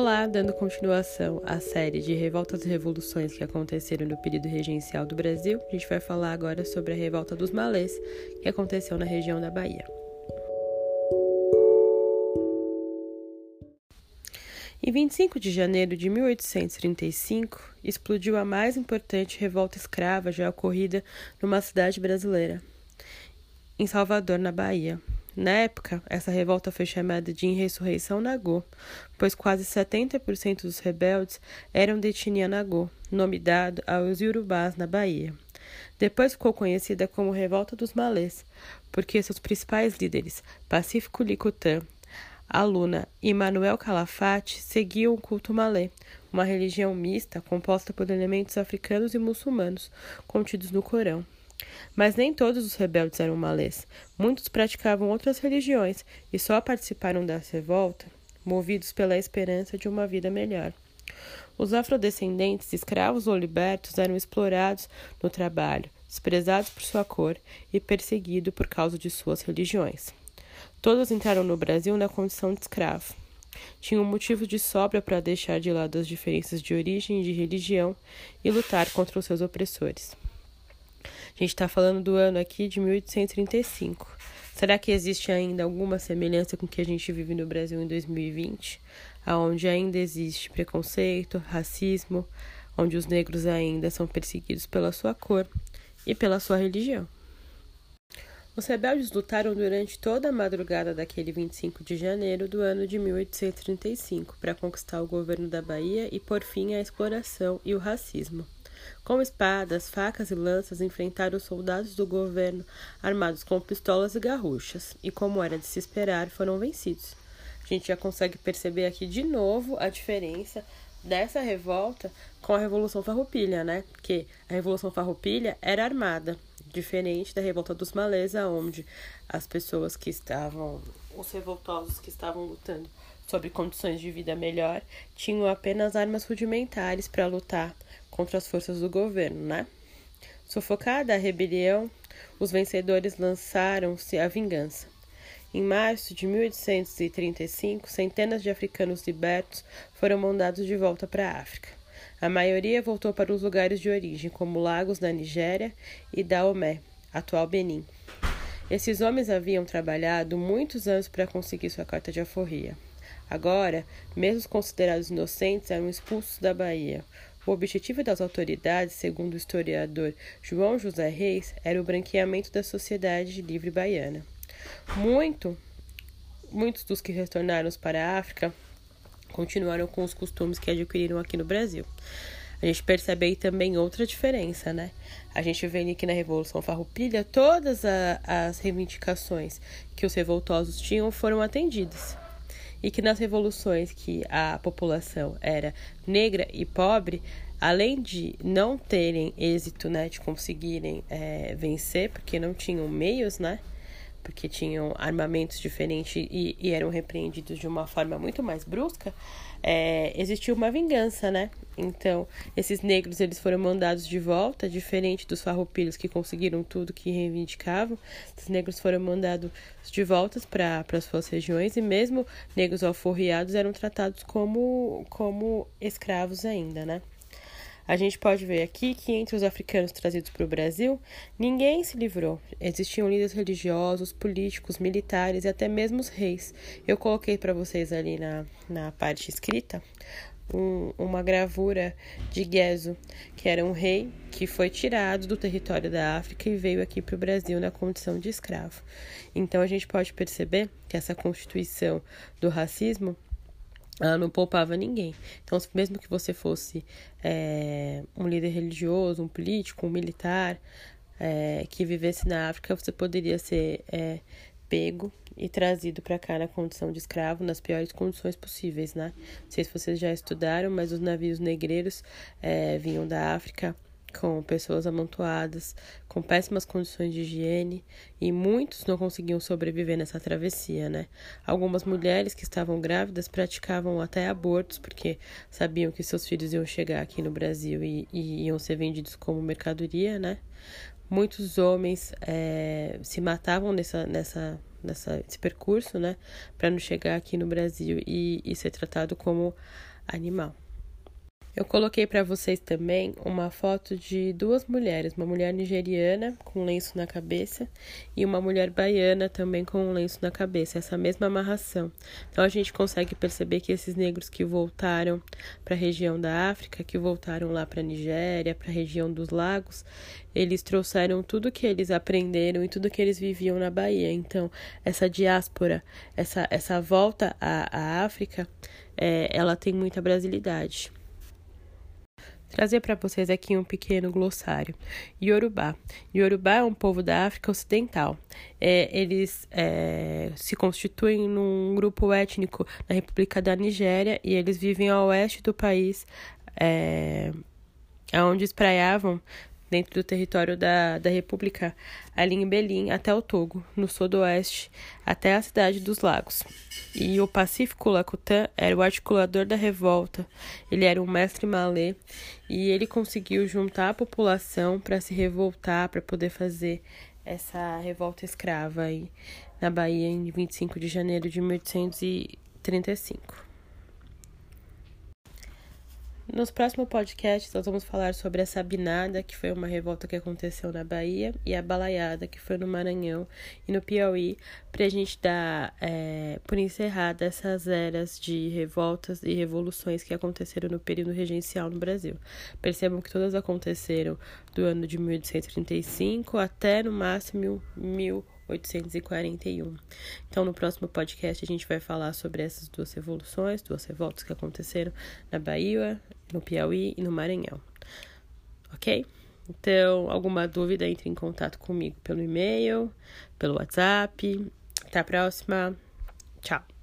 Olá, dando continuação à série de revoltas e revoluções que aconteceram no período regencial do Brasil, a gente vai falar agora sobre a revolta dos malês, que aconteceu na região da Bahia. Em 25 de janeiro de 1835, explodiu a mais importante revolta escrava já ocorrida numa cidade brasileira, em Salvador, na Bahia, na época, essa revolta foi chamada de Insurreição Nagô, pois quase 70% dos rebeldes eram de etnia Nagô, nome dado aos Yorubás na Bahia. Depois ficou conhecida como Revolta dos Malês, porque seus principais líderes, Pacífico Licutã, Aluna e Manuel Calafate, seguiam o culto malê, uma religião mista composta por elementos africanos e muçulmanos contidos no Corão. Mas nem todos os rebeldes eram malês. Muitos praticavam outras religiões e só participaram da revolta movidos pela esperança de uma vida melhor. Os afrodescendentes, escravos ou libertos, eram explorados no trabalho, desprezados por sua cor e perseguidos por causa de suas religiões. Todos entraram no Brasil na condição de escravo. Tinham motivo de sobra para deixar de lado as diferenças de origem e de religião e lutar contra os seus opressores. A gente está falando do ano aqui de 1835. Será que existe ainda alguma semelhança com o que a gente vive no Brasil em 2020, aonde ainda existe preconceito, racismo, onde os negros ainda são perseguidos pela sua cor e pela sua religião? Os rebeldes lutaram durante toda a madrugada daquele 25 de janeiro do ano de 1835 para conquistar o governo da Bahia e por fim à exploração e o racismo. Com espadas, facas e lanças enfrentaram os soldados do governo armados com pistolas e garruchas, e como era de se esperar, foram vencidos. A gente já consegue perceber aqui de novo a diferença dessa revolta com a Revolução Farroupilha, né? Porque a Revolução Farroupilha era armada, diferente da Revolta dos Malesa, onde as pessoas que estavam, os revoltosos que estavam lutando sobre condições de vida melhor, tinham apenas armas rudimentares para lutar contra as forças do governo, né? Sufocada a rebelião, os vencedores lançaram-se à vingança. Em março de 1835, centenas de africanos libertos foram mandados de volta para a África. A maioria voltou para os lugares de origem, como Lagos da Nigéria e Daomé, atual Benin. Esses homens haviam trabalhado muitos anos para conseguir sua carta de alforria. Agora, mesmo considerados inocentes, eram expulsos da Bahia. O objetivo das autoridades, segundo o historiador João José Reis, era o branqueamento da sociedade livre baiana. Muito, muitos dos que retornaram para a África continuaram com os costumes que adquiriram aqui no Brasil. A gente percebe aí também outra diferença, né? A gente vê aqui na Revolução Farroupilha todas a, as reivindicações que os revoltosos tinham foram atendidas e que nas revoluções que a população era negra e pobre, além de não terem êxito, né, de conseguirem é, vencer, porque não tinham meios, né, porque tinham armamentos diferentes e, e eram repreendidos de uma forma muito mais brusca, é, existiu uma vingança, né? Então, esses negros eles foram mandados de volta, diferente dos farroupilhos que conseguiram tudo que reivindicavam. Esses negros foram mandados de volta para as suas regiões e mesmo negros alforriados eram tratados como, como escravos ainda, né? A gente pode ver aqui que entre os africanos trazidos para o Brasil, ninguém se livrou. Existiam líderes religiosos, políticos, militares e até mesmo os reis. Eu coloquei para vocês ali na, na parte escrita um, uma gravura de Gezo, que era um rei que foi tirado do território da África e veio aqui para o Brasil na condição de escravo. Então a gente pode perceber que essa constituição do racismo ela não poupava ninguém. Então, mesmo que você fosse é, um líder religioso, um político, um militar é, que vivesse na África, você poderia ser é, pego e trazido para cá na condição de escravo, nas piores condições possíveis, né? Não sei se vocês já estudaram, mas os navios negreiros vinham da África com pessoas amontoadas, com péssimas condições de higiene, e muitos não conseguiam sobreviver nessa travessia, né? Algumas mulheres que estavam grávidas praticavam até abortos porque sabiam que seus filhos iam chegar aqui no Brasil e, e iam ser vendidos como mercadoria, né? Muitos homens é, se matavam nessa, nessa, nessa, nesse percurso, né? Para não chegar aqui no Brasil e, e ser tratado como animal. Eu coloquei para vocês também uma foto de duas mulheres, uma mulher nigeriana com um lenço na cabeça e uma mulher baiana também com um lenço na cabeça, essa mesma amarração. Então a gente consegue perceber que esses negros que voltaram para a região da África, que voltaram lá para a Nigéria, para a região dos lagos, eles trouxeram tudo que eles aprenderam e tudo que eles viviam na Bahia. Então, essa diáspora, essa, essa volta à, à África, é, ela tem muita brasilidade trazer para vocês aqui um pequeno glossário. Yorubá. Yorubá é um povo da África Ocidental. É, eles é, se constituem num grupo étnico na República da Nigéria e eles vivem ao oeste do país, é, onde espraiavam dentro do território da, da República, ali em Belim até o Togo, no sudoeste, até a cidade dos Lagos. E o Pacífico Lacutan era o articulador da revolta, ele era um mestre malê e ele conseguiu juntar a população para se revoltar, para poder fazer essa revolta escrava aí na Bahia em 25 de janeiro de 1835. Nos próximos podcasts, nós vamos falar sobre a Sabinada, que foi uma revolta que aconteceu na Bahia, e a Balaiada, que foi no Maranhão e no Piauí, para a gente dar é, por encerrada essas eras de revoltas e revoluções que aconteceram no período regencial no Brasil. Percebam que todas aconteceram do ano de 1835 até no máximo 1835. 841. Então, no próximo podcast, a gente vai falar sobre essas duas revoluções, duas revoltas que aconteceram na Bahia, no Piauí e no Maranhão. Ok? Então, alguma dúvida, entre em contato comigo pelo e-mail, pelo WhatsApp. Até a próxima. Tchau.